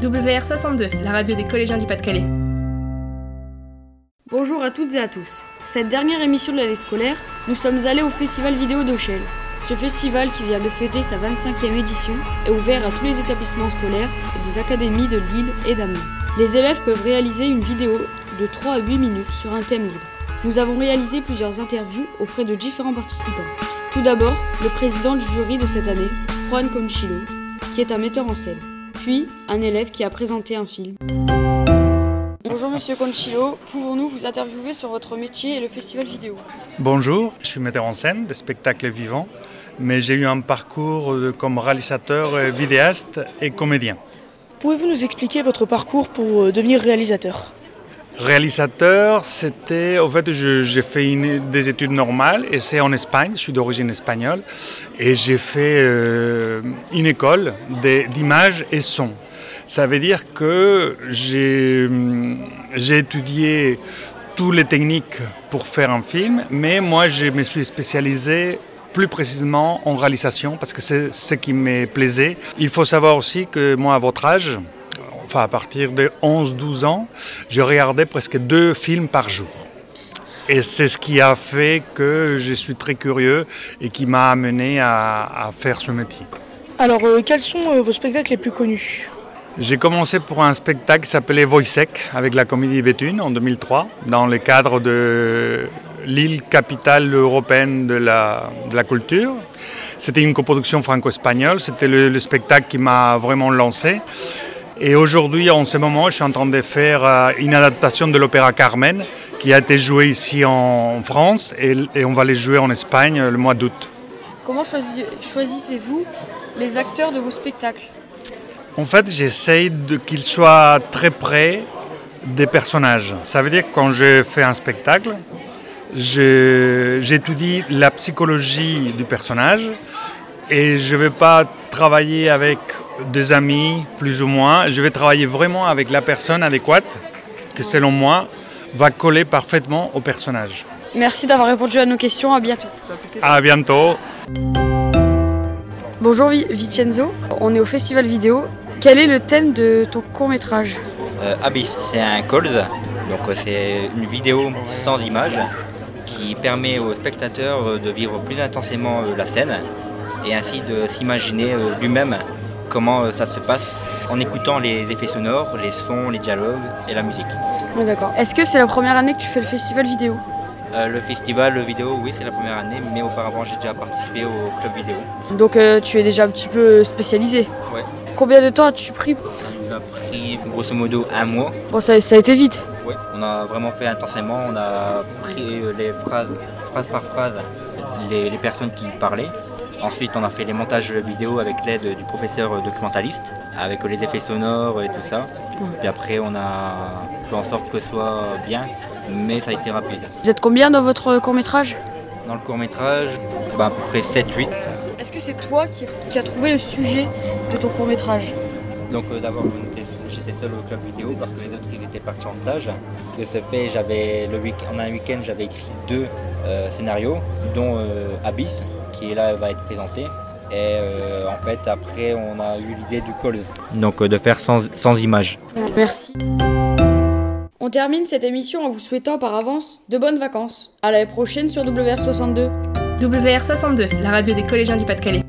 WR62, la radio des collégiens du Pas-de-Calais. Bonjour à toutes et à tous. Pour cette dernière émission de l'année scolaire, nous sommes allés au Festival Vidéo d'Auchel. Ce festival, qui vient de fêter sa 25e édition, est ouvert à tous les établissements scolaires et des académies de Lille et d'Amiens. Les élèves peuvent réaliser une vidéo de 3 à 8 minutes sur un thème libre. Nous avons réalisé plusieurs interviews auprès de différents participants. Tout d'abord, le président du jury de cette année, Juan Conchilo, qui est un metteur en scène, puis un élève qui a présenté un film. Bonjour Monsieur Conchilo, pouvons-nous vous interviewer sur votre métier et le festival vidéo? Bonjour, je suis metteur en scène de spectacles vivants, mais j'ai eu un parcours comme réalisateur, vidéaste et comédien. Pouvez-vous nous expliquer votre parcours pour euh, devenir réalisateur? Réalisateur, c'était, au fait, j'ai fait des études normales et c'est en Espagne, je suis d'origine espagnole, et j'ai fait euh, une école d'image et son. Ça veut dire que j'ai étudié toutes les techniques pour faire un film, mais moi je me suis spécialisé plus précisément en réalisation parce que c'est ce qui me plaisait. Il faut savoir aussi que moi, à votre âge, enfin à partir de 11-12 ans, je regardais presque deux films par jour. Et c'est ce qui a fait que je suis très curieux et qui m'a amené à, faire ce métier. Alors, euh, quels sont euh, vos spectacles les plus connus? J'ai commencé pour un spectacle qui s'appelait Voisec avec la comédie Béthune en 2003, dans le cadre de l'île capitale européenne de la, de la culture. C'était une coproduction franco-espagnole, c'était le, spectacle qui m'a vraiment lancé. Et aujourd'hui, en ce moment, je suis en train de faire euh, une adaptation de l'opéra Carmen qui a été joué ici en France et, et on va les jouer en Espagne le mois d'août. Comment choisissez-vous les acteurs de vos spectacles? En fait, j'essaye qu'ils soient très près des personnages. Ça veut dire que quand je fais un spectacle, j'étudie la psychologie du personnage et je ne vais pas travailler avec des amis, plus ou moins. Je vais travailler vraiment avec la personne adéquate qui, selon moi, va coller parfaitement au personnage. Merci d'avoir répondu à nos questions. À bientôt. À bientôt. Bonjour Vincenzo, on est au festival vidéo. Quel est le thème de ton court métrage euh, Abyss, c'est un cold, donc euh, c'est une vidéo sans image qui permet aux spectateurs euh, de vivre plus intensément la scène et ainsi de s'imaginer lui-même comment ça se passe en écoutant les effets sonores, les sons, les dialogues et la musique. d'accord. Est-ce que c'est la première année que tu fais le festival vidéo Le festival vidéo, oui, c'est la première année, mais auparavant j'ai déjà participé au club vidéo. Donc tu es déjà un petit peu spécialisé Ouais. Combien de temps as-tu pris Ça nous a pris grosso modo un mois. Bon, ça, ça a été vite. Oui, on a vraiment fait intensément. On a pris les phrases, phrase par phrase, les, personnes qui parlaient. Ensuite, on a fait les montages vidéo avec l'aide du professeur documentaliste, avec les effets sonores et tout ça. Puis après, on a fait en sorte que ce soit bien, mais ça a été rapide. Vous êtes combien dans votre court-métrage? Dans le court-métrage, bah, à peu près 7-8. Est-ce que c'est toi qui, qui as trouvé le sujet de ton court-métrage? Donc euh, d'abord, j'étais seul au club vidéo parce que les autres ils étaient partis en stage. De ce fait, j'avais le week en un week-end, j'avais écrit deux euh, scénarios, dont euh, Abyss, qui là va être présenté. Et euh, en fait, après, on a eu l'idée du call. Donc de faire sans, sans images. Merci. On termine cette émission en vous souhaitant par avance de bonnes vacances. À l'année prochaine sur WR62. WR62, la radio des collégiens du Pas-de-Calais.